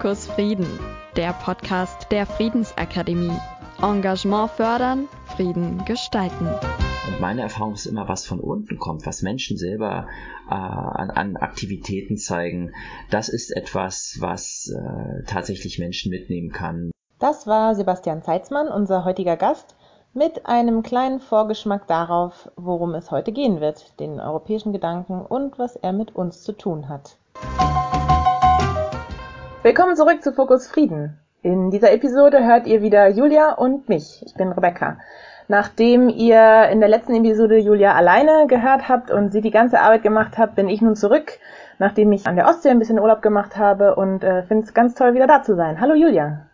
Fokus Frieden, der Podcast der Friedensakademie. Engagement fördern, Frieden gestalten. Und meine Erfahrung ist immer, was von unten kommt, was Menschen selber äh, an, an, Aktivitäten zeigen. Das ist etwas, was äh, tatsächlich Menschen mitnehmen kann. Das war Sebastian Zeitzmann, unser heutiger Gast, mit einem kleinen Vorgeschmack darauf, worum es heute gehen wird, den europäischen Gedanken und was er mit uns zu tun hat. Willkommen zurück zu Fokus Frieden. In dieser Episode hört ihr wieder Julia und mich. Ich bin Rebecca. Nachdem ihr in der letzten Episode Julia alleine gehört habt und sie die ganze Arbeit gemacht hat, bin ich nun zurück, nachdem ich an der Ostsee ein bisschen Urlaub gemacht habe und äh, finde es ganz toll, wieder da zu sein. Hallo Julia.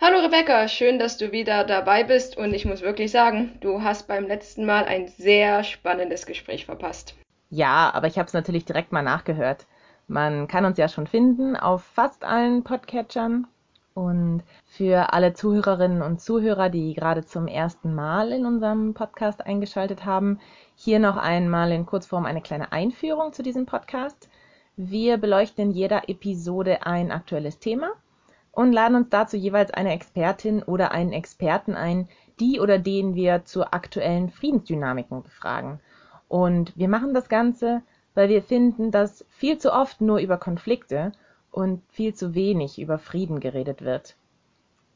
Hallo Rebecca, schön, dass du wieder dabei bist und ich muss wirklich sagen, du hast beim letzten Mal ein sehr spannendes Gespräch verpasst. Ja, aber ich habe es natürlich direkt mal nachgehört. Man kann uns ja schon finden auf fast allen Podcatchern. Und für alle Zuhörerinnen und Zuhörer, die gerade zum ersten Mal in unserem Podcast eingeschaltet haben, hier noch einmal in Kurzform eine kleine Einführung zu diesem Podcast. Wir beleuchten in jeder Episode ein aktuelles Thema und laden uns dazu jeweils eine Expertin oder einen Experten ein, die oder den wir zu aktuellen Friedensdynamiken befragen. Und wir machen das Ganze weil wir finden, dass viel zu oft nur über Konflikte und viel zu wenig über Frieden geredet wird.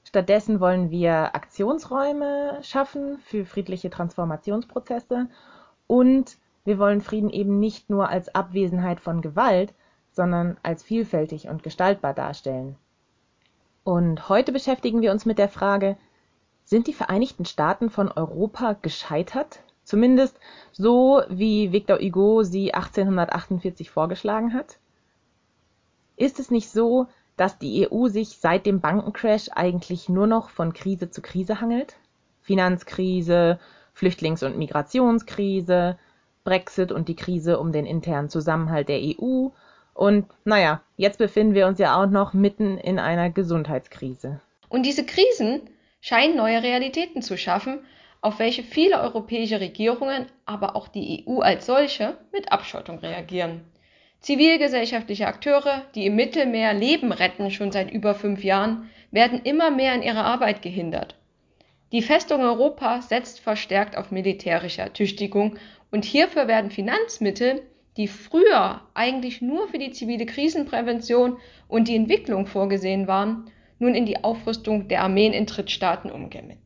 Stattdessen wollen wir Aktionsräume schaffen für friedliche Transformationsprozesse und wir wollen Frieden eben nicht nur als Abwesenheit von Gewalt, sondern als vielfältig und gestaltbar darstellen. Und heute beschäftigen wir uns mit der Frage, sind die Vereinigten Staaten von Europa gescheitert? Zumindest so, wie Victor Hugo sie 1848 vorgeschlagen hat? Ist es nicht so, dass die EU sich seit dem Bankencrash eigentlich nur noch von Krise zu Krise hangelt? Finanzkrise, Flüchtlings- und Migrationskrise, Brexit und die Krise um den internen Zusammenhalt der EU und naja, jetzt befinden wir uns ja auch noch mitten in einer Gesundheitskrise. Und diese Krisen scheinen neue Realitäten zu schaffen auf welche viele europäische Regierungen, aber auch die EU als solche mit Abschottung reagieren. Zivilgesellschaftliche Akteure, die im Mittelmeer Leben retten schon seit über fünf Jahren, werden immer mehr in ihrer Arbeit gehindert. Die Festung Europa setzt verstärkt auf militärische Ertüchtigung und hierfür werden Finanzmittel, die früher eigentlich nur für die zivile Krisenprävention und die Entwicklung vorgesehen waren, nun in die Aufrüstung der Armeen in Drittstaaten umgewidmet.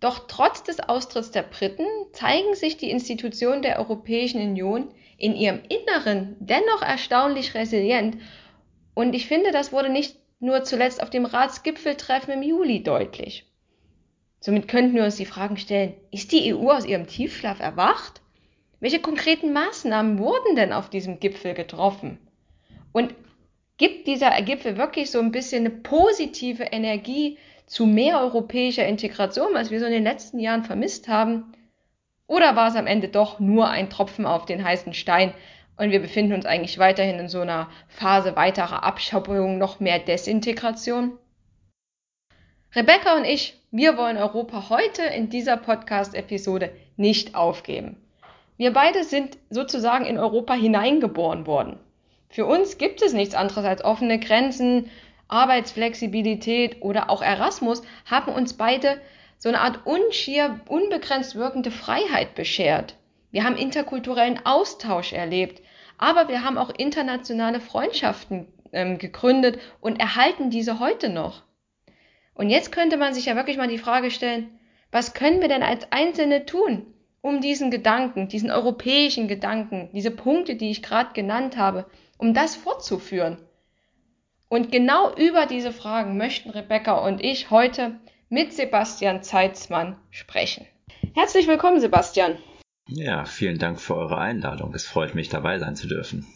Doch trotz des Austritts der Briten zeigen sich die Institutionen der Europäischen Union in ihrem Inneren dennoch erstaunlich resilient und ich finde, das wurde nicht nur zuletzt auf dem Ratsgipfeltreffen im Juli deutlich. Somit könnten wir uns die Fragen stellen, ist die EU aus ihrem Tiefschlaf erwacht? Welche konkreten Maßnahmen wurden denn auf diesem Gipfel getroffen? Und gibt dieser Gipfel wirklich so ein bisschen eine positive Energie zu mehr europäischer Integration, was wir so in den letzten Jahren vermisst haben? Oder war es am Ende doch nur ein Tropfen auf den heißen Stein und wir befinden uns eigentlich weiterhin in so einer Phase weiterer Abschaubung, noch mehr Desintegration? Rebecca und ich, wir wollen Europa heute in dieser Podcast-Episode nicht aufgeben. Wir beide sind sozusagen in Europa hineingeboren worden. Für uns gibt es nichts anderes als offene Grenzen, Arbeitsflexibilität oder auch Erasmus haben uns beide so eine Art unschier, unbegrenzt wirkende Freiheit beschert. Wir haben interkulturellen Austausch erlebt, aber wir haben auch internationale Freundschaften ähm, gegründet und erhalten diese heute noch. Und jetzt könnte man sich ja wirklich mal die Frage stellen, was können wir denn als Einzelne tun, um diesen Gedanken, diesen europäischen Gedanken, diese Punkte, die ich gerade genannt habe, um das fortzuführen? Und genau über diese Fragen möchten Rebecca und ich heute mit Sebastian Zeitzmann sprechen. Herzlich willkommen, Sebastian. Ja, vielen Dank für eure Einladung. Es freut mich, dabei sein zu dürfen.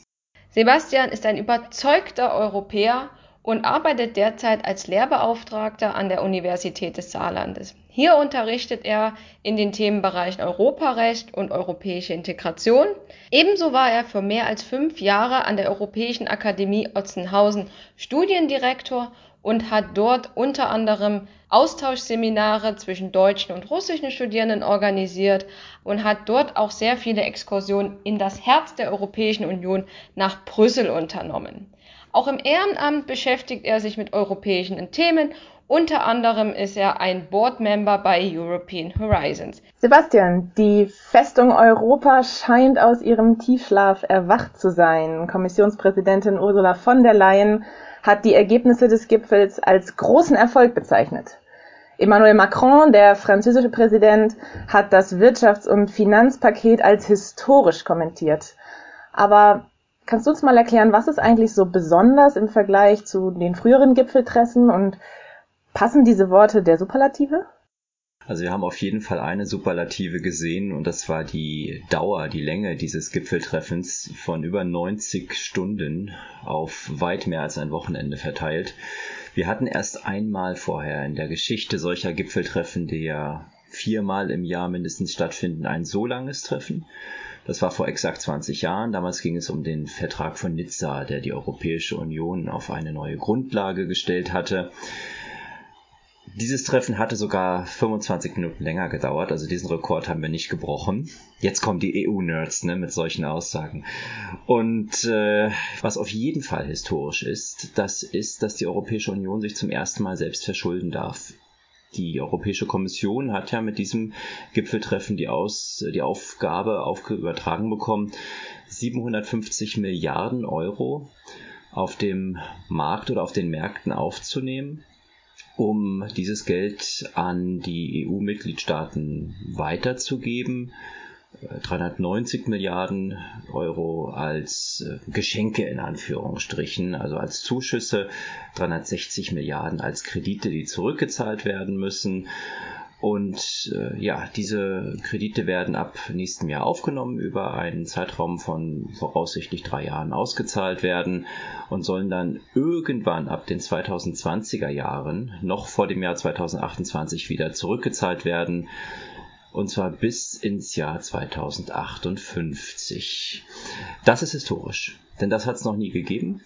Sebastian ist ein überzeugter Europäer und arbeitet derzeit als Lehrbeauftragter an der Universität des Saarlandes. Hier unterrichtet er in den Themenbereichen Europarecht und europäische Integration. Ebenso war er für mehr als fünf Jahre an der Europäischen Akademie Otzenhausen Studiendirektor und hat dort unter anderem Austauschseminare zwischen deutschen und russischen Studierenden organisiert und hat dort auch sehr viele Exkursionen in das Herz der Europäischen Union nach Brüssel unternommen. Auch im Ehrenamt beschäftigt er sich mit europäischen Themen. Unter anderem ist er ein Boardmember bei European Horizons. Sebastian, die Festung Europa scheint aus ihrem Tiefschlaf erwacht zu sein. Kommissionspräsidentin Ursula von der Leyen hat die Ergebnisse des Gipfels als großen Erfolg bezeichnet. Emmanuel Macron, der französische Präsident, hat das Wirtschafts- und Finanzpaket als historisch kommentiert. Aber kannst du uns mal erklären, was ist eigentlich so besonders im Vergleich zu den früheren Gipfeltreffen und passen diese Worte der Superlative? Also wir haben auf jeden Fall eine Superlative gesehen und das war die Dauer, die Länge dieses Gipfeltreffens von über 90 Stunden auf weit mehr als ein Wochenende verteilt. Wir hatten erst einmal vorher in der Geschichte solcher Gipfeltreffen, die ja viermal im Jahr mindestens stattfinden, ein so langes Treffen. Das war vor exakt 20 Jahren. Damals ging es um den Vertrag von Nizza, der die Europäische Union auf eine neue Grundlage gestellt hatte. Dieses Treffen hatte sogar 25 Minuten länger gedauert, also diesen Rekord haben wir nicht gebrochen. Jetzt kommen die EU-Nerds ne, mit solchen Aussagen. Und äh, was auf jeden Fall historisch ist, das ist, dass die Europäische Union sich zum ersten Mal selbst verschulden darf. Die Europäische Kommission hat ja mit diesem Gipfeltreffen die, Aus, die Aufgabe aufge übertragen bekommen, 750 Milliarden Euro auf dem Markt oder auf den Märkten aufzunehmen um dieses Geld an die EU-Mitgliedstaaten weiterzugeben. 390 äh, Milliarden Euro als äh, Geschenke in Anführungsstrichen, also als Zuschüsse, 360 Milliarden als Kredite, die zurückgezahlt werden müssen und äh, ja, diese Kredite werden ab nächstem Jahr aufgenommen, über einen Zeitraum von voraussichtlich drei Jahren ausgezahlt werden und sollen dann irgendwann ab den 2020er Jahren, noch vor dem Jahr 2028, wieder zurückgezahlt werden. Und zwar bis ins Jahr 2058. Das ist historisch, denn das hat es noch nie gegeben.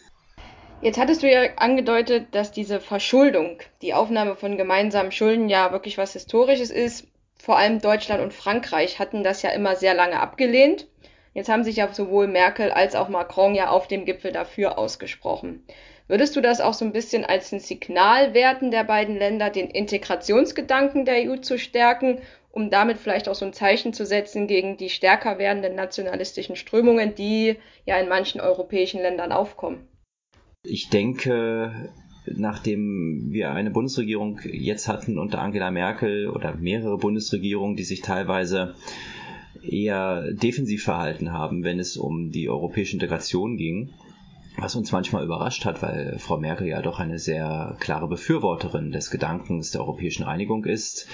Jetzt hattest du ja angedeutet, dass diese Verschuldung, die Aufnahme von gemeinsamen Schulden ja wirklich was Historisches ist. Vor allem Deutschland und Frankreich hatten das ja immer sehr lange abgelehnt. Jetzt haben sich ja sowohl Merkel als auch Macron ja auf dem Gipfel dafür ausgesprochen. Würdest du das auch so ein bisschen als ein Signal werten der beiden Länder, den Integrationsgedanken der EU zu stärken, um damit vielleicht auch so ein Zeichen zu setzen gegen die stärker werdenden nationalistischen Strömungen, die ja in manchen europäischen Ländern aufkommen? Ich denke, nachdem wir eine Bundesregierung jetzt hatten unter Angela Merkel oder mehrere Bundesregierungen, die sich teilweise eher defensiv verhalten haben, wenn es um die europäische Integration ging, was uns manchmal überrascht hat, weil Frau Merkel ja doch eine sehr klare Befürworterin des Gedankens der europäischen Einigung ist,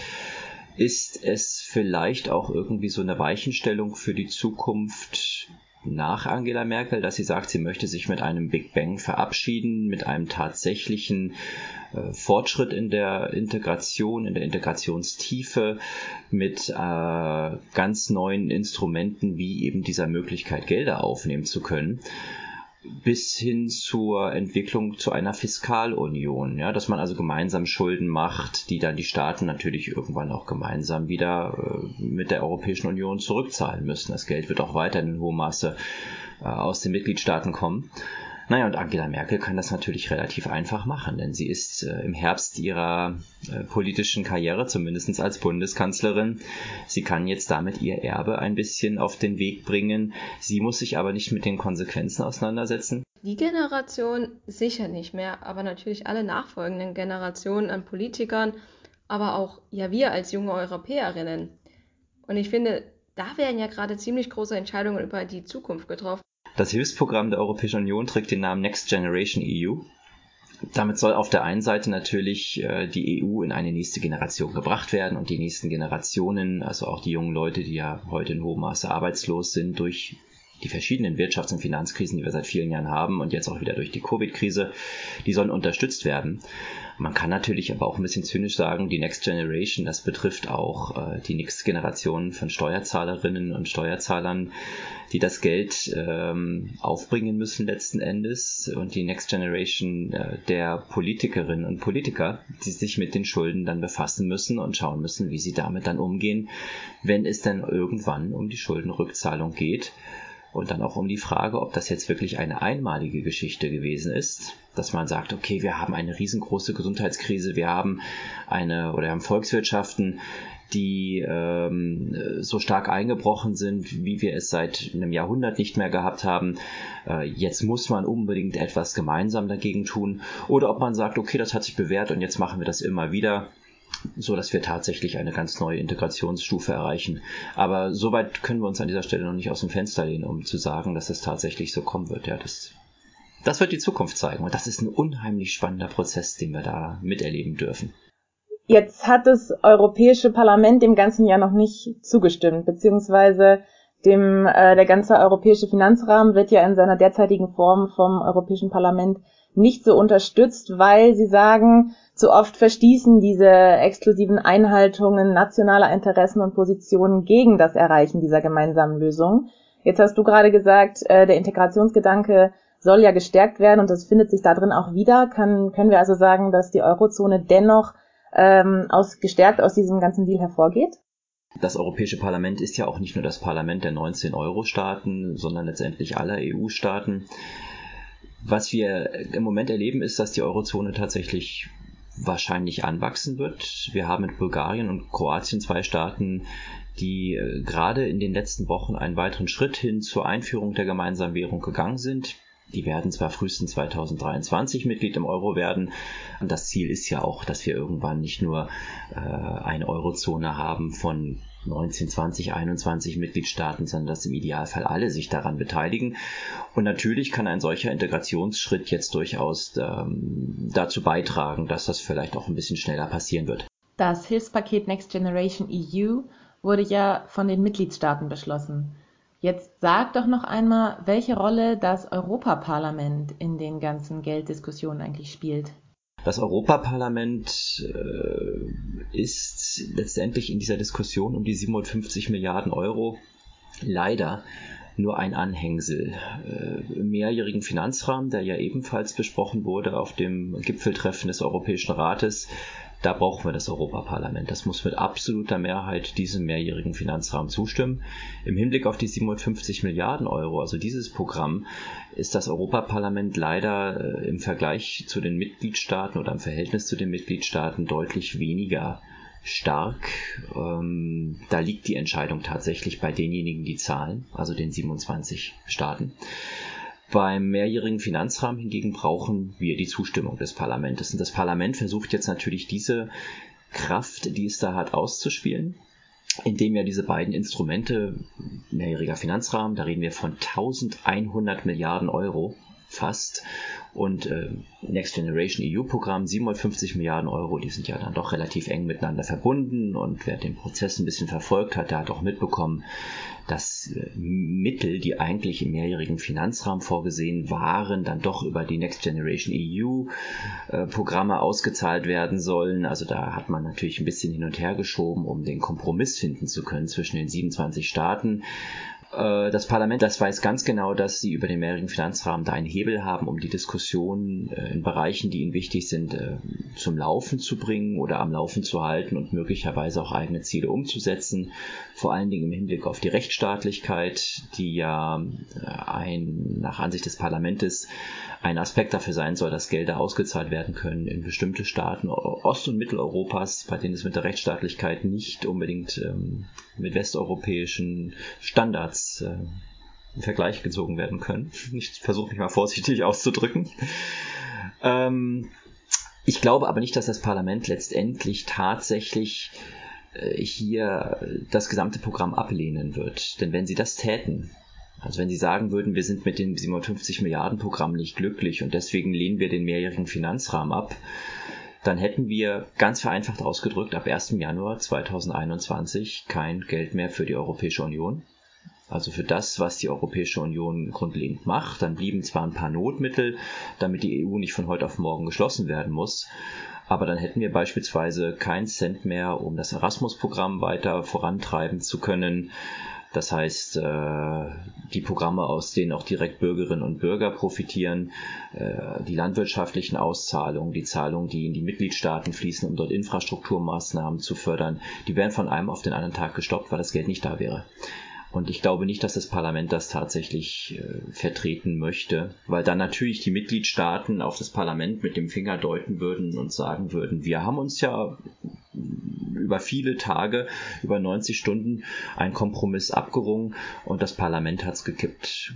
ist es vielleicht auch irgendwie so eine Weichenstellung für die Zukunft, nach Angela Merkel, dass sie sagt, sie möchte sich mit einem Big Bang verabschieden, mit einem tatsächlichen äh, Fortschritt in der Integration, in der Integrationstiefe, mit äh, ganz neuen Instrumenten wie eben dieser Möglichkeit, Gelder aufnehmen zu können bis hin zur Entwicklung zu einer Fiskalunion, ja, dass man also gemeinsam Schulden macht, die dann die Staaten natürlich irgendwann auch gemeinsam wieder äh, mit der Europäischen Union zurückzahlen müssen. Das Geld wird auch weiter in hohem Maße äh, aus den Mitgliedstaaten kommen. Naja, und Angela Merkel kann das natürlich relativ einfach machen, denn sie ist äh, im Herbst ihrer äh, politischen Karriere, zumindest als Bundeskanzlerin. Sie kann jetzt damit ihr Erbe ein bisschen auf den Weg bringen. Sie muss sich aber nicht mit den Konsequenzen auseinandersetzen. Die Generation sicher nicht mehr, aber natürlich alle nachfolgenden Generationen an Politikern, aber auch ja wir als junge Europäerinnen. Und ich finde, da werden ja gerade ziemlich große Entscheidungen über die Zukunft getroffen. Das Hilfsprogramm der Europäischen Union trägt den Namen Next Generation EU. Damit soll auf der einen Seite natürlich äh, die EU in eine nächste Generation gebracht werden und die nächsten Generationen, also auch die jungen Leute, die ja heute in hohem Maße arbeitslos sind durch die verschiedenen Wirtschafts- und Finanzkrisen, die wir seit vielen Jahren haben und jetzt auch wieder durch die Covid-Krise, die sollen unterstützt werden. Man kann natürlich aber auch ein bisschen zynisch sagen, die Next Generation, das betrifft auch äh, die nächste Generation von Steuerzahlerinnen und Steuerzahlern, die das Geld ähm, aufbringen müssen letzten Endes und die Next Generation äh, der Politikerinnen und Politiker, die sich mit den Schulden dann befassen müssen und schauen müssen, wie sie damit dann umgehen, wenn es dann irgendwann um die Schuldenrückzahlung geht und dann auch um die Frage, ob das jetzt wirklich eine einmalige Geschichte gewesen ist, dass man sagt, okay, wir haben eine riesengroße Gesundheitskrise, wir haben eine oder haben Volkswirtschaften, die ähm, so stark eingebrochen sind, wie wir es seit einem Jahrhundert nicht mehr gehabt haben. Äh, jetzt muss man unbedingt etwas gemeinsam dagegen tun. Oder ob man sagt, okay, das hat sich bewährt und jetzt machen wir das immer wieder so dass wir tatsächlich eine ganz neue Integrationsstufe erreichen. Aber soweit können wir uns an dieser Stelle noch nicht aus dem Fenster lehnen, um zu sagen, dass es tatsächlich so kommen wird. Ja, das, das wird die Zukunft zeigen. Und das ist ein unheimlich spannender Prozess, den wir da miterleben dürfen. Jetzt hat das Europäische Parlament dem ganzen Jahr noch nicht zugestimmt, beziehungsweise dem äh, der ganze europäische Finanzrahmen wird ja in seiner derzeitigen Form vom Europäischen Parlament nicht so unterstützt, weil sie sagen, zu oft verstießen diese exklusiven Einhaltungen nationaler Interessen und Positionen gegen das Erreichen dieser gemeinsamen Lösung. Jetzt hast du gerade gesagt, äh, der Integrationsgedanke soll ja gestärkt werden und das findet sich da drin auch wieder. Kann, können wir also sagen, dass die Eurozone dennoch ähm, aus, gestärkt aus diesem ganzen Deal hervorgeht? Das Europäische Parlament ist ja auch nicht nur das Parlament der 19 Euro-Staaten, sondern letztendlich aller EU-Staaten. Was wir im Moment erleben, ist, dass die Eurozone tatsächlich wahrscheinlich anwachsen wird. Wir haben mit Bulgarien und Kroatien zwei Staaten, die äh, gerade in den letzten Wochen einen weiteren Schritt hin zur Einführung der gemeinsamen Währung gegangen sind. Die werden zwar frühestens 2023 Mitglied im Euro werden. Und das Ziel ist ja auch, dass wir irgendwann nicht nur äh, eine Eurozone haben von 19, 20, 21 Mitgliedstaaten, sondern dass im Idealfall alle sich daran beteiligen. Und natürlich kann ein solcher Integrationsschritt jetzt durchaus ähm, dazu beitragen, dass das vielleicht auch ein bisschen schneller passieren wird. Das Hilfspaket Next Generation EU wurde ja von den Mitgliedstaaten beschlossen. Jetzt sag doch noch einmal, welche Rolle das Europaparlament in den ganzen Gelddiskussionen eigentlich spielt. Das Europaparlament äh, ist letztendlich in dieser Diskussion um die 750 Milliarden Euro leider nur ein Anhängsel. Äh, Im mehrjährigen Finanzrahmen, der ja ebenfalls besprochen wurde auf dem Gipfeltreffen des Europäischen Rates, da brauchen wir das Europaparlament. Das muss mit absoluter Mehrheit diesem mehrjährigen Finanzrahmen zustimmen. Im Hinblick auf die 750 Milliarden Euro, also dieses Programm, ist das Europaparlament leider äh, im Vergleich zu den Mitgliedstaaten oder im Verhältnis zu den Mitgliedstaaten deutlich weniger stark. Ähm, da liegt die Entscheidung tatsächlich bei denjenigen, die zahlen, also den 27 Staaten. Beim mehrjährigen Finanzrahmen hingegen brauchen wir die Zustimmung des Parlaments. Und das Parlament versucht jetzt natürlich diese Kraft, die es da hat, auszuspielen, indem ja diese beiden Instrumente, mehrjähriger Finanzrahmen, da reden wir von 1100 Milliarden Euro fast, und äh, Next Generation EU-Programm 750 Milliarden Euro, die sind ja dann doch relativ eng miteinander verbunden und wer den Prozess ein bisschen verfolgt hat, der hat auch mitbekommen, dass äh, Mittel, die eigentlich im mehrjährigen Finanzrahmen vorgesehen waren, dann doch über die Next Generation EU äh, Programme ausgezahlt werden sollen. Also da hat man natürlich ein bisschen hin und her geschoben, um den Kompromiss finden zu können zwischen den 27 Staaten. Äh, das Parlament, das weiß ganz genau, dass sie über den mehrjährigen Finanzrahmen da einen Hebel haben, um die Diskussion äh, in Bereichen, die ihnen wichtig sind, äh, zum Laufen zu bringen oder am Laufen zu halten und möglicherweise auch eigene Ziele umzusetzen. Vor allen Dingen im Hinblick auf die Rechtsstaatlichkeit, die ja ein, nach Ansicht des Parlaments ein Aspekt dafür sein soll, dass Gelder ausgezahlt werden können in bestimmte Staaten Ost- und Mitteleuropas, bei denen es mit der Rechtsstaatlichkeit nicht unbedingt ähm, mit westeuropäischen Standards äh, in Vergleich gezogen werden können. Ich versuche mich mal vorsichtig auszudrücken. Ähm, ich glaube aber nicht, dass das Parlament letztendlich tatsächlich äh, hier das gesamte Programm ablehnen wird. Denn wenn sie das täten, also wenn Sie sagen würden, wir sind mit dem 57 Milliarden Programm nicht glücklich und deswegen lehnen wir den mehrjährigen Finanzrahmen ab, dann hätten wir ganz vereinfacht ausgedrückt ab 1. Januar 2021 kein Geld mehr für die Europäische Union. Also für das, was die Europäische Union grundlegend macht. Dann blieben zwar ein paar Notmittel, damit die EU nicht von heute auf morgen geschlossen werden muss. Aber dann hätten wir beispielsweise keinen Cent mehr, um das Erasmus-Programm weiter vorantreiben zu können. Das heißt, äh, die Programme, aus denen auch direkt Bürgerinnen und Bürger profitieren, äh, die landwirtschaftlichen Auszahlungen, die Zahlungen, die in die Mitgliedstaaten fließen, um dort Infrastrukturmaßnahmen zu fördern, die werden von einem auf den anderen Tag gestoppt, weil das Geld nicht da wäre. Und ich glaube nicht, dass das Parlament das tatsächlich äh, vertreten möchte, weil dann natürlich die Mitgliedstaaten auf das Parlament mit dem Finger deuten würden und sagen würden, wir haben uns ja über viele Tage, über 90 Stunden einen Kompromiss abgerungen und das Parlament hat es gekippt.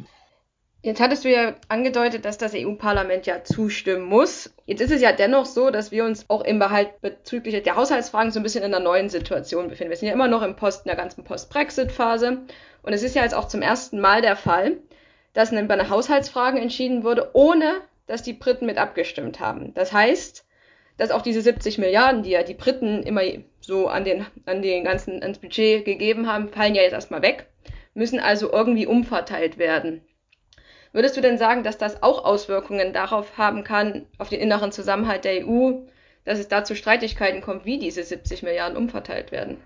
Jetzt hattest du ja angedeutet, dass das EU-Parlament ja zustimmen muss. Jetzt ist es ja dennoch so, dass wir uns auch im Behalt bezüglich der Haushaltsfragen so ein bisschen in einer neuen Situation befinden. Wir sind ja immer noch im Post, in der ganzen Post-Brexit-Phase. Und es ist ja jetzt auch zum ersten Mal der Fall, dass bei den Haushaltsfragen entschieden wurde, ohne dass die Briten mit abgestimmt haben. Das heißt, dass auch diese 70 Milliarden, die ja die Briten immer so an den, an den ganzen, ans Budget gegeben haben, fallen ja jetzt erstmal weg, müssen also irgendwie umverteilt werden. Würdest du denn sagen, dass das auch Auswirkungen darauf haben kann, auf den inneren Zusammenhalt der EU, dass es da zu Streitigkeiten kommt, wie diese 70 Milliarden umverteilt werden?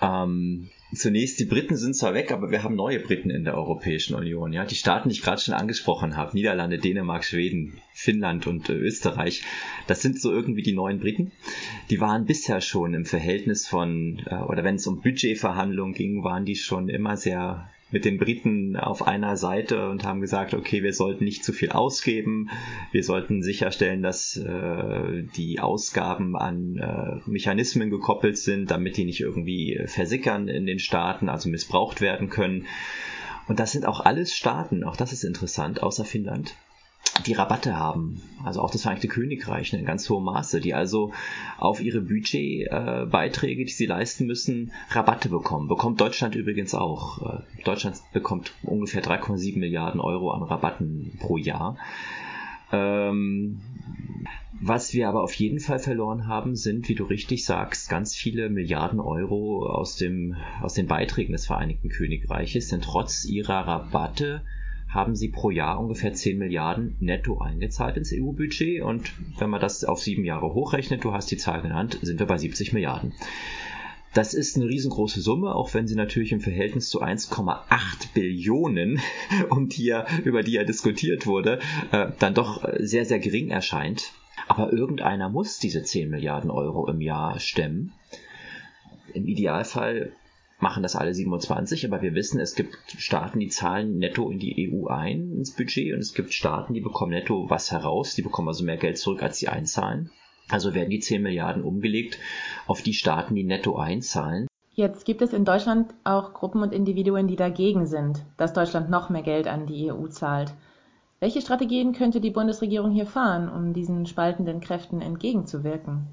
Ähm, zunächst, die Briten sind zwar weg, aber wir haben neue Briten in der Europäischen Union. Ja, die Staaten, die ich gerade schon angesprochen habe, Niederlande, Dänemark, Schweden, Finnland und äh, Österreich, das sind so irgendwie die neuen Briten. Die waren bisher schon im Verhältnis von, äh, oder wenn es um Budgetverhandlungen ging, waren die schon immer sehr mit den Briten auf einer Seite und haben gesagt, okay, wir sollten nicht zu viel ausgeben, wir sollten sicherstellen, dass äh, die Ausgaben an äh, Mechanismen gekoppelt sind, damit die nicht irgendwie versickern in den Staaten, also missbraucht werden können. Und das sind auch alles Staaten, auch das ist interessant, außer Finnland, die Rabatte haben. Also auch das Vereinigte Königreich in ganz hohem Maße, die also auf ihre Budgetbeiträge, äh, die sie leisten müssen, Rabatte bekommen. Bekommt Deutschland übrigens auch. Äh, Deutschland bekommt ungefähr 3,7 Milliarden Euro an Rabatten pro Jahr. Ähm, was wir aber auf jeden Fall verloren haben, sind, wie du richtig sagst, ganz viele Milliarden Euro aus, dem, aus den Beiträgen des Vereinigten Königreiches, denn trotz ihrer Rabatte haben sie pro Jahr ungefähr 10 Milliarden netto eingezahlt ins EU-Budget. Und wenn man das auf sieben Jahre hochrechnet, du hast die Zahl genannt, sind wir bei 70 Milliarden. Das ist eine riesengroße Summe, auch wenn sie natürlich im Verhältnis zu 1,8 Billionen, um die ja, über die ja diskutiert wurde, äh, dann doch sehr, sehr gering erscheint. Aber irgendeiner muss diese 10 Milliarden Euro im Jahr stemmen. Im Idealfall machen das alle 27, aber wir wissen, es gibt Staaten, die zahlen netto in die EU ein ins Budget und es gibt Staaten, die bekommen netto was heraus, die bekommen also mehr Geld zurück, als sie einzahlen. Also werden die 10 Milliarden umgelegt auf die Staaten, die netto einzahlen. Jetzt gibt es in Deutschland auch Gruppen und Individuen, die dagegen sind, dass Deutschland noch mehr Geld an die EU zahlt. Welche Strategien könnte die Bundesregierung hier fahren, um diesen spaltenden Kräften entgegenzuwirken?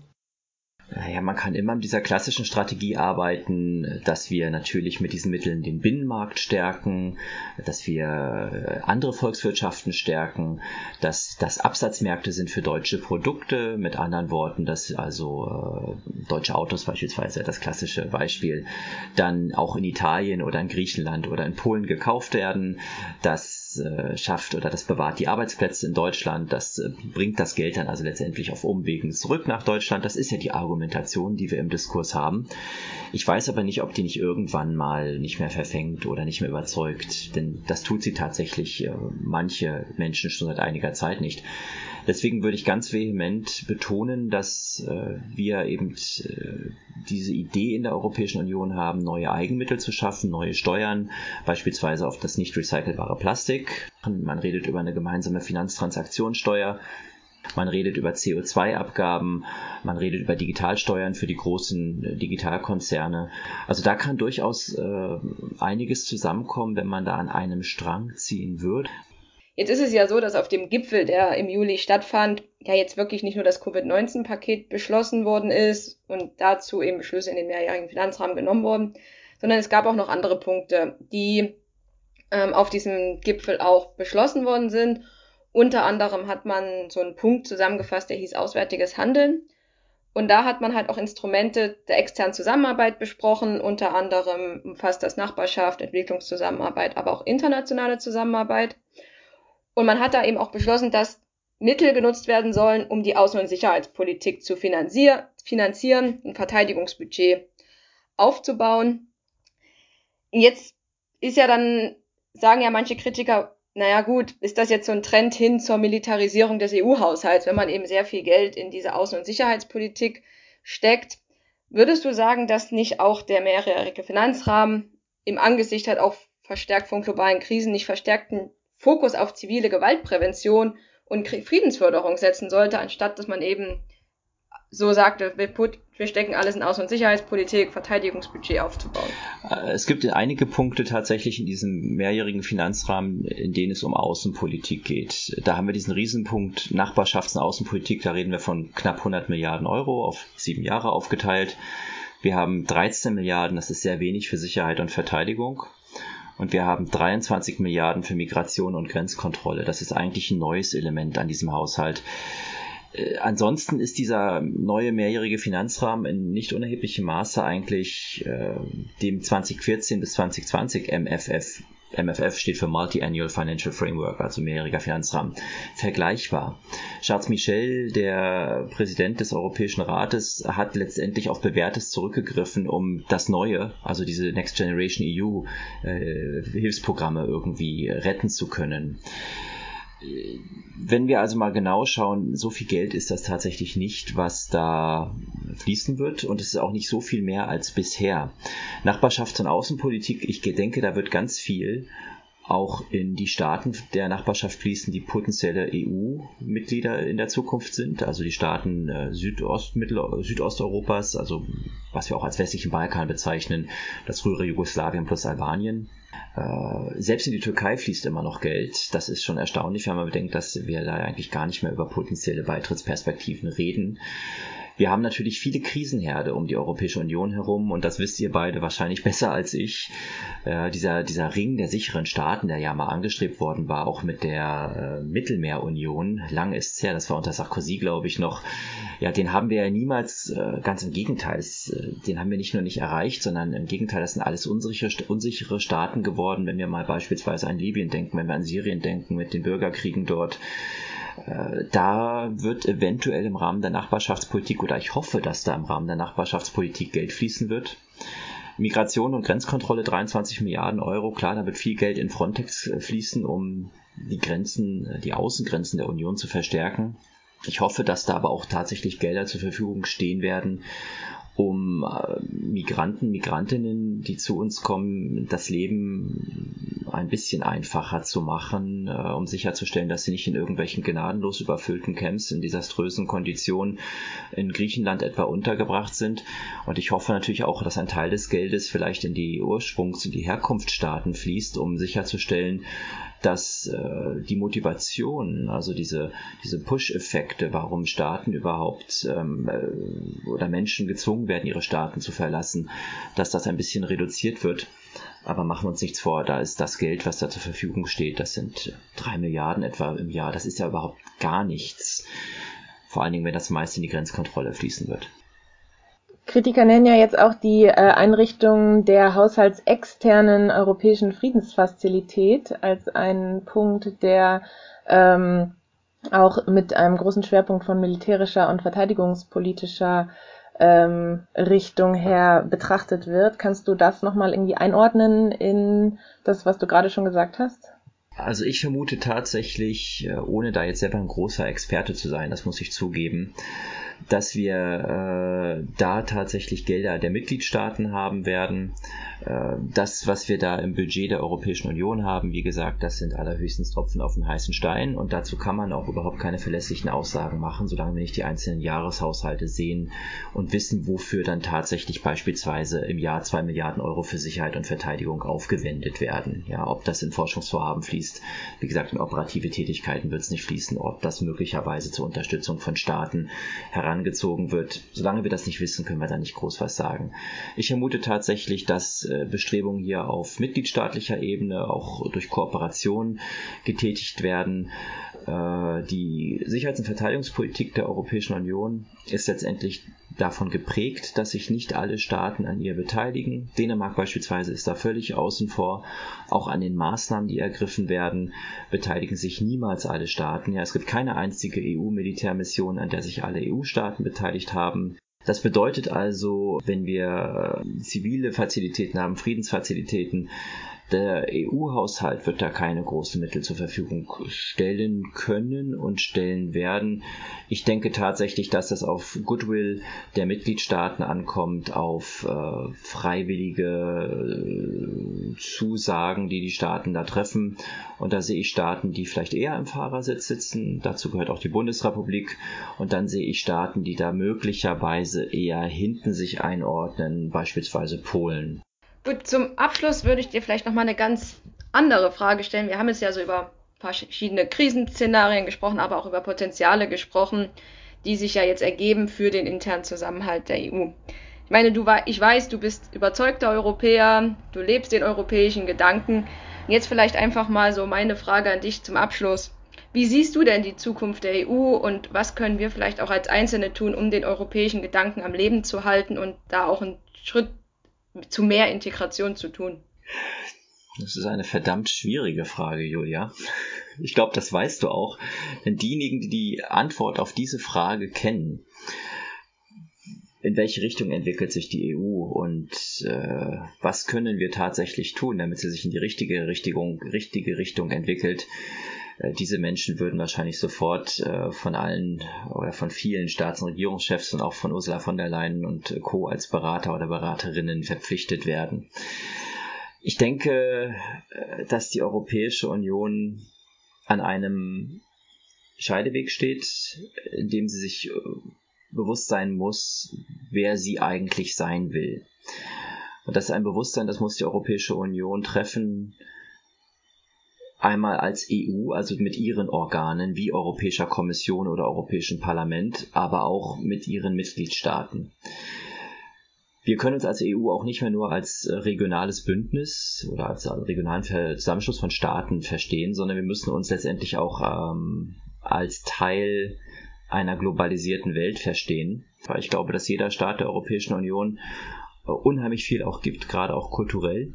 Naja, man kann immer mit dieser klassischen Strategie arbeiten, dass wir natürlich mit diesen Mitteln den Binnenmarkt stärken, dass wir äh, andere Volkswirtschaften stärken, dass das Absatzmärkte sind für deutsche Produkte, mit anderen Worten, dass also äh, deutsche Autos beispielsweise das klassische Beispiel dann auch in Italien oder in Griechenland oder in Polen gekauft werden, dass äh, schafft oder das bewahrt die Arbeitsplätze in Deutschland, das äh, bringt das Geld dann also letztendlich auf Umwegen zurück nach Deutschland. Das ist ja die Argumentation, die wir im Diskurs haben. Ich weiß aber nicht, ob die nicht irgendwann mal nicht mehr verfängt oder nicht mehr überzeugt, denn das tut sie tatsächlich äh, manche Menschen schon seit einiger Zeit nicht. Deswegen würde ich ganz vehement betonen, dass wir eben diese Idee in der Europäischen Union haben, neue Eigenmittel zu schaffen, neue Steuern, beispielsweise auf das nicht recycelbare Plastik. Man redet über eine gemeinsame Finanztransaktionssteuer. Man redet über CO2-Abgaben, man redet über Digitalsteuern für die großen äh, Digitalkonzerne. Also da kann durchaus äh, einiges zusammenkommen, wenn man da an einem Strang ziehen würde. Jetzt ist es ja so, dass auf dem Gipfel, der im Juli stattfand, ja jetzt wirklich nicht nur das Covid-19-Paket beschlossen worden ist und dazu eben Beschlüsse in den mehrjährigen Finanzrahmen genommen wurden, sondern es gab auch noch andere Punkte, die ähm, auf diesem Gipfel auch beschlossen worden sind. Unter anderem hat man so einen Punkt zusammengefasst, der hieß Auswärtiges Handeln. Und da hat man halt auch Instrumente der externen Zusammenarbeit besprochen. Unter anderem umfasst das Nachbarschaft, Entwicklungszusammenarbeit, aber auch internationale Zusammenarbeit. Und man hat da eben auch beschlossen, dass Mittel genutzt werden sollen, um die Außen- und Sicherheitspolitik zu finanzier finanzieren, ein Verteidigungsbudget aufzubauen. Jetzt ist ja dann, sagen ja manche Kritiker, naja gut, ist das jetzt so ein Trend hin zur Militarisierung des EU-Haushalts, wenn man eben sehr viel Geld in diese Außen- und Sicherheitspolitik steckt. Würdest du sagen, dass nicht auch der mehrjährige Finanzrahmen im Angesicht halt auch verstärkt von globalen Krisen nicht verstärkten Fokus auf zivile Gewaltprävention und Friedensförderung setzen sollte, anstatt dass man eben so sagte, wir, put, wir stecken alles in Außen- und Sicherheitspolitik, Verteidigungsbudget aufzubauen. Äh, es gibt einige Punkte tatsächlich in diesem mehrjährigen Finanzrahmen, in denen es um Außenpolitik geht. Da haben wir diesen Riesenpunkt Nachbarschafts- und Außenpolitik, da reden wir von knapp 100 Milliarden Euro auf sieben Jahre aufgeteilt. Wir haben 13 Milliarden, das ist sehr wenig für Sicherheit und Verteidigung. Und wir haben 23 Milliarden für Migration und Grenzkontrolle. Das ist eigentlich ein neues Element an diesem Haushalt. Äh, ansonsten ist dieser neue mehrjährige Finanzrahmen in nicht unerheblichem Maße eigentlich äh, dem 2014 bis 2020 MFF MFF steht für Multi-Annual Financial Framework, also mehrjähriger Finanzrahmen, vergleichbar. Charles Michel, der Präsident des Europäischen Rates, hat letztendlich auf Bewährtes zurückgegriffen, um das Neue, also diese Next Generation EU äh, Hilfsprogramme irgendwie retten zu können wenn wir also mal genau schauen, so viel Geld ist das tatsächlich nicht, was da fließen wird und es ist auch nicht so viel mehr als bisher. Nachbarschafts- und Außenpolitik, ich denke, da wird ganz viel auch in die Staaten der Nachbarschaft fließen, die potenzielle EU-Mitglieder in der Zukunft sind, also die Staaten äh, Südost, Mittel, Südosteuropas, also was wir auch als westlichen Balkan bezeichnen, das frühere Jugoslawien plus Albanien. Äh, selbst in die Türkei fließt immer noch Geld. Das ist schon erstaunlich, wenn man bedenkt, dass wir da eigentlich gar nicht mehr über potenzielle Beitrittsperspektiven reden. Wir haben natürlich viele Krisenherde um die Europäische Union herum und das wisst ihr beide wahrscheinlich besser als ich. Äh, dieser, dieser Ring der sicheren Staaten, der ja mal angestrebt worden war, auch mit der äh, Mittelmeerunion, lang ist es her, das war unter Sarkozy, glaube ich, noch, ja, den haben wir ja niemals, äh, ganz im Gegenteil, es, äh, den haben wir nicht nur nicht erreicht, sondern im Gegenteil, das sind alles unsichere, unsichere Staaten geworden, wenn wir mal beispielsweise an Libyen denken, wenn wir an Syrien denken, mit den Bürgerkriegen dort. Äh, da wird eventuell im Rahmen der Nachbarschaftspolitik oder ich hoffe, dass da im Rahmen der Nachbarschaftspolitik Geld fließen wird. Migration und Grenzkontrolle 23 Milliarden Euro. Klar, da wird viel Geld in Frontex äh, fließen, um die Grenzen, äh, die Außengrenzen der Union zu verstärken. Ich hoffe, dass da aber auch tatsächlich Gelder zur Verfügung stehen werden, um äh, Migranten, Migrantinnen, die zu uns kommen, das Leben ein bisschen einfacher zu machen, äh, um sicherzustellen, dass sie nicht in irgendwelchen gnadenlos überfüllten Camps in desaströsen Konditionen in Griechenland etwa untergebracht sind. Und ich hoffe natürlich auch, dass ein Teil des Geldes vielleicht in die Ursprungs- und die Herkunftsstaaten fließt, um sicherzustellen, dass äh, die Motivation, also diese, diese Push-Effekte, warum Staaten überhaupt ähm, äh, oder Menschen gezwungen werden, ihre Staaten zu verlassen, dass das ein bisschen reduziert wird. Aber machen wir uns nichts vor, da ist das Geld, was da zur Verfügung steht, das sind drei Milliarden etwa im Jahr. Das ist ja überhaupt gar nichts. Vor allen Dingen, wenn das meist in die Grenzkontrolle fließen wird. Kritiker nennen ja jetzt auch die äh, Einrichtung der haushaltsexternen europäischen Friedensfazilität als einen Punkt, der ähm, auch mit einem großen Schwerpunkt von militärischer und verteidigungspolitischer ähm, Richtung her betrachtet wird. Kannst du das nochmal irgendwie einordnen in das, was du gerade schon gesagt hast? Also ich vermute tatsächlich, äh, ohne da jetzt selber ein großer Experte zu sein, das muss ich zugeben, dass wir äh, da tatsächlich Gelder der Mitgliedstaaten haben werden. Äh, das, was wir da im Budget der Europäischen Union haben, wie gesagt, das sind allerhöchstens Tropfen auf den heißen Stein und dazu kann man auch überhaupt keine verlässlichen Aussagen machen, solange wir nicht die einzelnen Jahreshaushalte sehen und wissen, wofür dann tatsächlich beispielsweise im Jahr zwei Milliarden Euro für Sicherheit und Verteidigung aufgewendet werden. Ja, ob das in Forschungsvorhaben fließt, wie gesagt, in operative Tätigkeiten wird es nicht fließen, ob das möglicherweise zur Unterstützung von Staaten herangezogen wird. Solange wir das nicht wissen, können wir da nicht groß was sagen. Ich vermute tatsächlich, dass Bestrebungen hier auf mitgliedstaatlicher Ebene auch durch Kooperation getätigt werden. Äh, die Sicherheits- und Verteidigungspolitik der Europäischen Union ist letztendlich davon geprägt, dass sich nicht alle Staaten an ihr beteiligen. Dänemark beispielsweise ist da völlig außen vor. Auch an den Maßnahmen, die ergriffen werden, beteiligen sich niemals alle Staaten. Ja, es gibt keine einzige EU-Militärmission, an der sich alle EU-Staaten beteiligt haben. Das bedeutet also, wenn wir äh, zivile Fazilitäten haben, Friedensfazilitäten, Der EU-Haushalt wird da keine großen Mittel zur Verfügung stellen können und stellen werden. Ich denke tatsächlich, dass das auf Goodwill der Mitgliedstaaten ankommt, auf äh, freiwillige äh, Zusagen, die die Staaten da treffen. Und da sehe ich Staaten, die vielleicht eher im Fahrersitz sitzen. Dazu gehört auch die Bundesrepublik. Und dann sehe ich Staaten, die da möglicherweise eher hinten sich einordnen, beispielsweise Polen. Zum Abschluss würde ich dir vielleicht nochmal eine ganz andere Frage stellen. Wir haben jetzt ja so über verschiedene Krisenszenarien gesprochen, aber auch über Potenziale gesprochen, die sich ja jetzt ergeben für den internen Zusammenhalt der EU. Ich meine, du, ich weiß, du bist überzeugter Europäer, du lebst den europäischen Gedanken. Jetzt vielleicht einfach mal so meine Frage an dich zum Abschluss. Wie siehst du denn die Zukunft der EU und was können wir vielleicht auch als Einzelne tun, um den europäischen Gedanken am Leben zu halten und da auch einen Schritt zu mehr Integration zu tun? Das ist eine verdammt schwierige Frage, Julia. Ich glaube, das weißt du auch. Denn diejenigen, die die Antwort auf diese Frage kennen, in welche Richtung entwickelt sich die EU und äh, was können wir tatsächlich tun, damit sie sich in die richtige Richtung, richtige Richtung entwickelt, diese Menschen würden wahrscheinlich sofort äh, von allen oder von vielen Staats- und Regierungschefs und auch von Ursula von der Leyen und Co. als Berater oder Beraterinnen verpflichtet werden. Ich denke, äh, dass die Europäische Union an einem Scheideweg steht, in dem sie sich bewusst sein muss, wer sie eigentlich sein will. Und das ist ein Bewusstsein, das muss die Europäische Union treffen, einmal als EU, also mit ihren Organen wie Europäischer Kommission oder Europäischen Parlament, aber auch mit ihren Mitgliedstaaten. Wir können uns als EU auch nicht mehr nur als regionales Bündnis oder als regionalen Zusammenschluss von Staaten verstehen, sondern wir müssen uns letztendlich auch ähm, als Teil einer globalisierten Welt verstehen. Weil ich glaube, dass jeder Staat der Europäischen Union unheimlich viel auch gibt, gerade auch kulturell.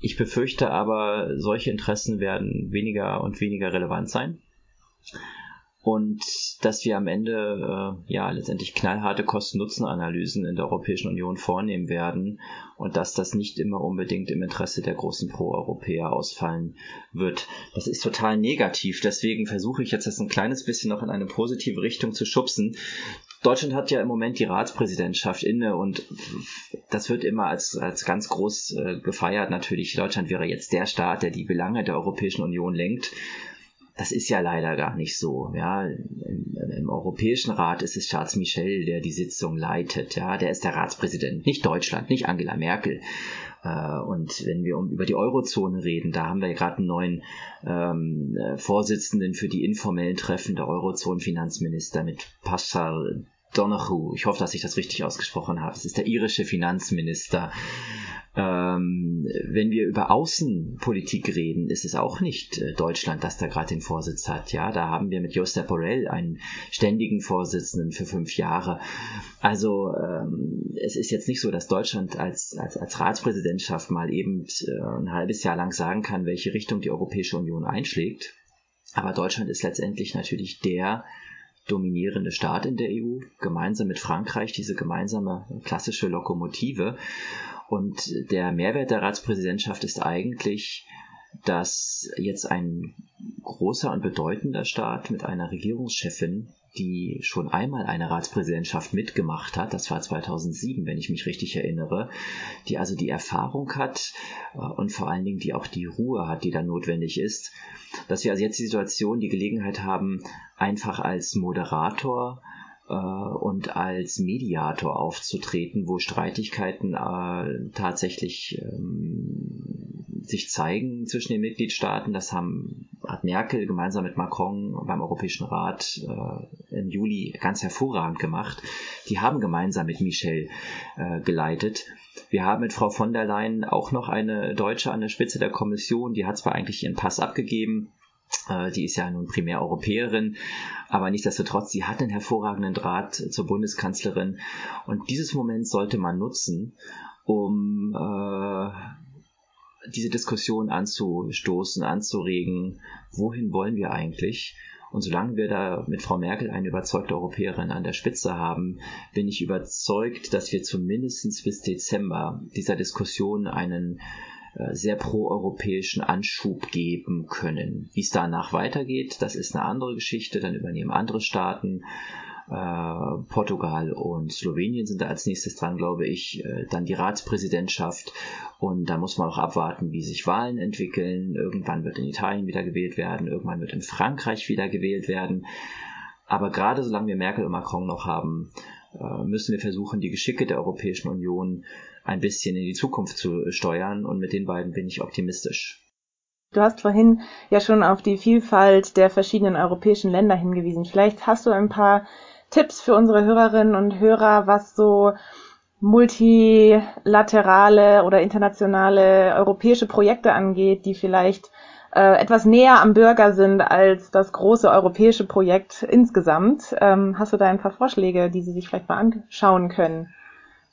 Ich befürchte aber, solche Interessen werden weniger und weniger relevant sein. Und dass wir am Ende äh, ja letztendlich knallharte Kosten-Nutzen-Analysen in der Europäischen Union vornehmen werden und dass das nicht immer unbedingt im Interesse der großen Pro-Europäer ausfallen wird. Das ist total negativ. Deswegen versuche ich jetzt das ein kleines bisschen noch in eine positive Richtung zu schubsen. Deutschland hat ja im Moment die Ratspräsidentschaft inne und das wird immer als, als ganz groß äh, gefeiert. Natürlich, Deutschland wäre jetzt der Staat, der die Belange der Europäischen Union lenkt. Das ist ja leider gar nicht so. Ja, im, im, Europäischen Rat ist es Charles Michel, der die Sitzung leitet. Ja, der ist der Ratspräsident, nicht Deutschland, nicht Angela Merkel. Äh, und wenn wir über die Eurozone reden, da haben wir gerade einen neuen ähm, äh, Vorsitzenden für die informellen Treffen der Eurozone-Finanzminister mit Pascal Donoghue. Ich hoffe, dass ich das richtig ausgesprochen habe. Das ist der irische Finanzminister. Ähm, wenn wir über Außenpolitik reden, ist es auch nicht äh, Deutschland, das da gerade den Vorsitz hat. Ja, da haben wir mit Josep Borrell einen ständigen Vorsitzenden für fünf Jahre. Also ähm, es ist jetzt nicht so, dass Deutschland als, als, als Ratspräsidentschaft mal eben äh, ein halbes Jahr lang sagen kann, welche Richtung die Europäische Union einschlägt. Aber Deutschland ist letztendlich natürlich der dominierende Staat in der EU, gemeinsam mit Frankreich diese gemeinsame klassische Lokomotive. Und der Mehrwert der Ratspräsidentschaft ist eigentlich, dass jetzt ein großer und bedeutender Staat mit einer Regierungschefin, die schon einmal eine Ratspräsidentschaft mitgemacht hat, das war 2007, wenn ich mich richtig erinnere, die also die Erfahrung hat äh, und vor allen Dingen die auch die Ruhe hat, die da notwendig ist, dass wir also jetzt die Situation, die Gelegenheit haben, einfach als Moderator äh, und als Mediator aufzutreten, wo Streitigkeiten äh, tatsächlich ähm, sich zeigen zwischen den Mitgliedstaaten. Das haben, hat Merkel gemeinsam mit Macron beim Europäischen Rat äh, im Juli ganz hervorragend gemacht. Die haben gemeinsam mit Michel äh, geleitet. Wir haben mit Frau von der Leyen auch noch eine Deutsche an der Spitze der Kommission, die hat zwar eigentlich ihren Pass abgegeben, die ist ja nun primär Europäerin, aber nichtsdestotrotz, sie hat einen hervorragenden Draht zur Bundeskanzlerin. Und dieses Moment sollte man nutzen, um äh, diese Diskussion anzustoßen, anzuregen. Wohin wollen wir eigentlich? Und solange wir da mit Frau Merkel eine überzeugte Europäerin an der Spitze haben, bin ich überzeugt, dass wir zumindest bis Dezember dieser Diskussion einen äh, sehr proeuropäischen Anschub geben können. Wie es danach weitergeht, das ist eine andere Geschichte. Dann übernehmen andere Staaten äh, Portugal und Slowenien sind da als nächstes dran, glaube ich. Äh, dann die Ratspräsidentschaft. Und da muss man auch abwarten, wie sich Wahlen entwickeln. Irgendwann wird in Italien wieder gewählt werden, irgendwann wird in Frankreich wieder gewählt werden. Aber gerade solange wir Merkel und Macron noch haben, äh, müssen wir versuchen, die Geschicke der Europäischen Union ein bisschen in die Zukunft zu steuern. Und mit den beiden bin ich optimistisch. Du hast vorhin ja schon auf die Vielfalt der verschiedenen europäischen Länder hingewiesen. Vielleicht hast du ein paar Tipps für unsere Hörerinnen und Hörer, was so multilaterale oder internationale europäische Projekte angeht, die vielleicht äh, etwas näher am Bürger sind als das große europäische Projekt insgesamt. Ähm, hast du da ein paar Vorschläge, die Sie sich vielleicht mal anschauen können?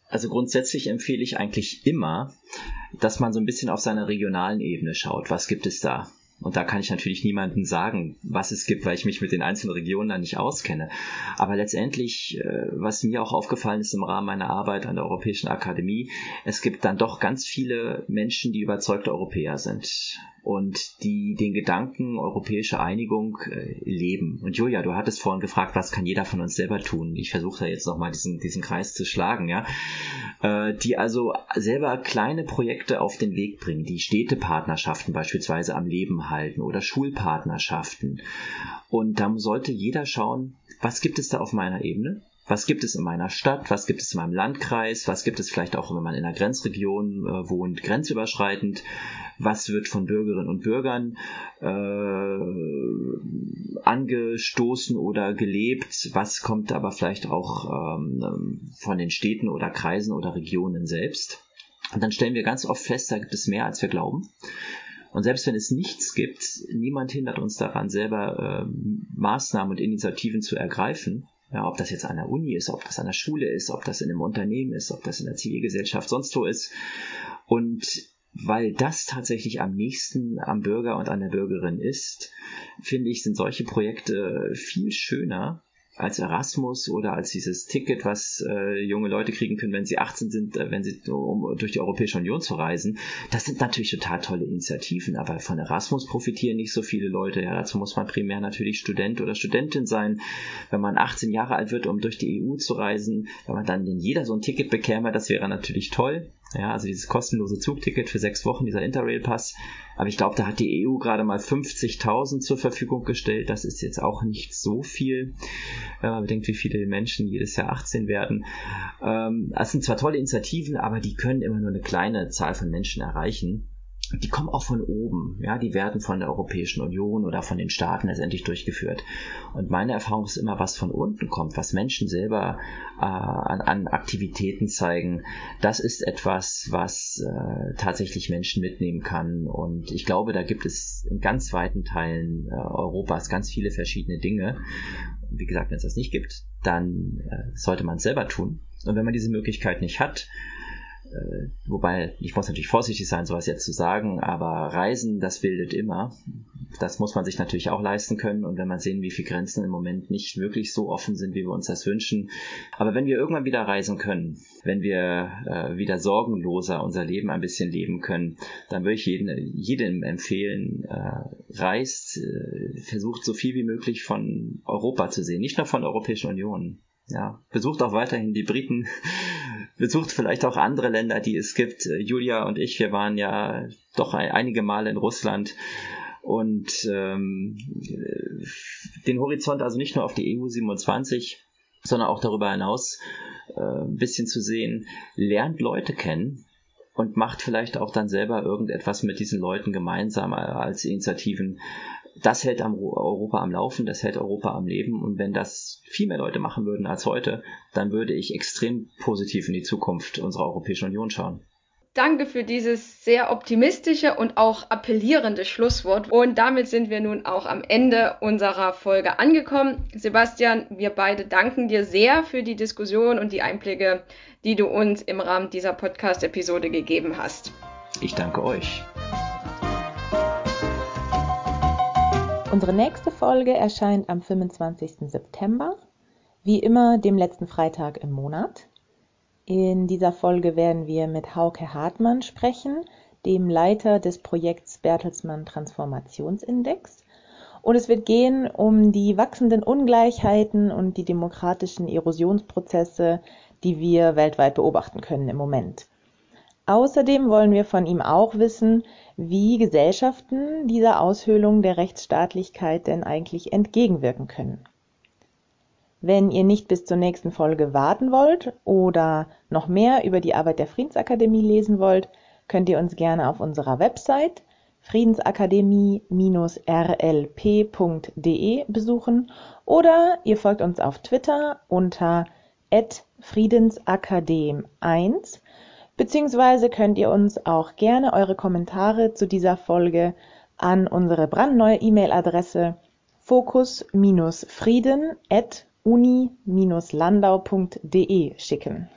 Also grundsätzlich empfehle ich eigentlich immer, dass man so ein bisschen auf seiner regionalen Ebene schaut. Was gibt es da? Und da kann ich natürlich niemandem sagen, was es gibt, weil ich mich mit den einzelnen Regionen da nicht auskenne. Aber letztendlich, äh, was mir auch aufgefallen ist im Rahmen meiner Arbeit an der Europäischen Akademie, es gibt dann doch ganz viele Menschen, die überzeugte Europäer sind und die den Gedanken europäische Einigung äh, leben. Und Julia, du hattest vorhin gefragt, was kann jeder von uns selber tun? Ich versuche da jetzt nochmal diesen, diesen Kreis zu schlagen, ja. Äh, die also selber kleine Projekte auf den Weg bringen, die Städtepartnerschaften beispielsweise am Leben halten oder Schulpartnerschaften. Und dann sollte jeder schauen, was gibt es da auf meiner Ebene? Was gibt es in meiner Stadt? Was gibt es in meinem Landkreis? Was gibt es vielleicht auch, wenn man in einer Grenzregion äh, wohnt, grenzüberschreitend? Was wird von Bürgerinnen und Bürgern äh, angestoßen oder gelebt? Was kommt aber vielleicht auch ähm, von den Städten oder Kreisen oder Regionen selbst? Und dann stellen wir ganz oft fest, da gibt es mehr, als wir glauben. Und selbst wenn es nichts gibt, niemand hindert uns daran, selber äh, Maßnahmen und Initiativen zu ergreifen. Ja, ob das jetzt an der Uni ist, ob das an der Schule ist, ob das in einem Unternehmen ist, ob das in der Zivilgesellschaft sonst wo ist. Und weil das tatsächlich am nächsten am Bürger und an der Bürgerin ist, finde ich, sind solche Projekte viel schöner als Erasmus oder als dieses Ticket, was äh, junge Leute kriegen können, wenn sie 18 sind, äh, wenn sie um durch die Europäische Union zu reisen. Das sind natürlich total tolle Initiativen, aber von Erasmus profitieren nicht so viele Leute. Ja, dazu muss man primär natürlich Student oder Studentin sein. Wenn man 18 Jahre alt wird, um durch die EU zu reisen, wenn man dann denn jeder so ein Ticket bekäme, das wäre natürlich toll. Ja, also dieses kostenlose Zugticket für sechs Wochen, dieser Interrail-Pass. Aber ich glaube, da hat die EU gerade mal 50.000 zur Verfügung gestellt. Das ist jetzt auch nicht so viel, wenn man bedenkt, wie viele Menschen jedes Jahr 18 werden. Ähm, das sind zwar tolle Initiativen, aber die können immer nur eine kleine Zahl von Menschen erreichen die kommen auch von oben, ja, die werden von der Europäischen Union oder von den Staaten letztendlich durchgeführt. Und meine Erfahrung ist immer, was von unten kommt, was Menschen selber äh, an, an, Aktivitäten zeigen, das ist etwas, was äh, tatsächlich Menschen mitnehmen kann. Und ich glaube, da gibt es in ganz weiten Teilen äh, Europas ganz viele verschiedene Dinge. Wie gesagt, wenn es das nicht gibt, dann äh, sollte man es selber tun. Und wenn man diese Möglichkeit nicht hat, wobei, ich muss natürlich vorsichtig sein, sowas jetzt zu sagen, aber Reisen, das bildet immer. Das muss man sich natürlich auch leisten können. Und wenn man sehen, wie viele Grenzen im Moment nicht wirklich so offen sind, wie wir uns das wünschen. Aber wenn wir irgendwann wieder reisen können, wenn wir äh, wieder sorgenloser unser Leben ein bisschen leben können, dann würde ich jedem, jedem empfehlen, äh, reist, äh, versucht so viel wie möglich von Europa zu sehen, nicht nur von der Europäischen Union ja, besucht auch weiterhin die Briten, besucht vielleicht auch andere Länder, die es gibt. Äh, Julia und ich, wir waren ja doch einige Male in Russland und ähm, den Horizont also nicht nur auf die EU 27, sondern auch darüber hinaus äh, ein bisschen zu sehen, lernt Leute kennen und macht vielleicht auch dann selber irgendetwas mit diesen Leuten gemeinsam als Initiativen das hält Europa am Laufen, das hält Europa am Leben. Und wenn das viel mehr Leute machen würden als heute, dann würde ich extrem positiv in die Zukunft unserer Europäischen Union schauen. Danke für dieses sehr optimistische und auch appellierende Schlusswort. Und damit sind wir nun auch am Ende unserer Folge angekommen. Sebastian, wir beide danken dir sehr für die Diskussion und die Einblicke, die du uns im Rahmen dieser Podcast-Episode gegeben hast. Ich danke euch. Unsere nächste Folge erscheint am 25. September, wie immer dem letzten Freitag im Monat. In dieser Folge werden wir mit Hauke Hartmann sprechen, dem Leiter des Projekts Bertelsmann Transformationsindex. Und es wird gehen um die wachsenden Ungleichheiten und die demokratischen Erosionsprozesse, die wir weltweit beobachten können im Moment. Außerdem wollen wir von ihm auch wissen, wie Gesellschaften dieser Aushöhlung der Rechtsstaatlichkeit denn eigentlich entgegenwirken können. Wenn ihr nicht bis zur nächsten Folge warten wollt oder noch mehr über die Arbeit der Friedensakademie lesen wollt, könnt ihr uns gerne auf unserer Website friedensakademie-rlp.de besuchen oder ihr folgt uns auf Twitter unter friedensakadem1 beziehungsweise könnt ihr uns auch gerne eure Kommentare zu dieser Folge an unsere brandneue E-Mail-Adresse fokus-frieden@uni-landau.de schicken.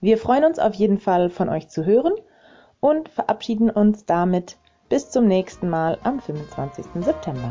Wir freuen uns auf jeden Fall von euch zu hören und verabschieden uns damit bis zum nächsten Mal am 25. September.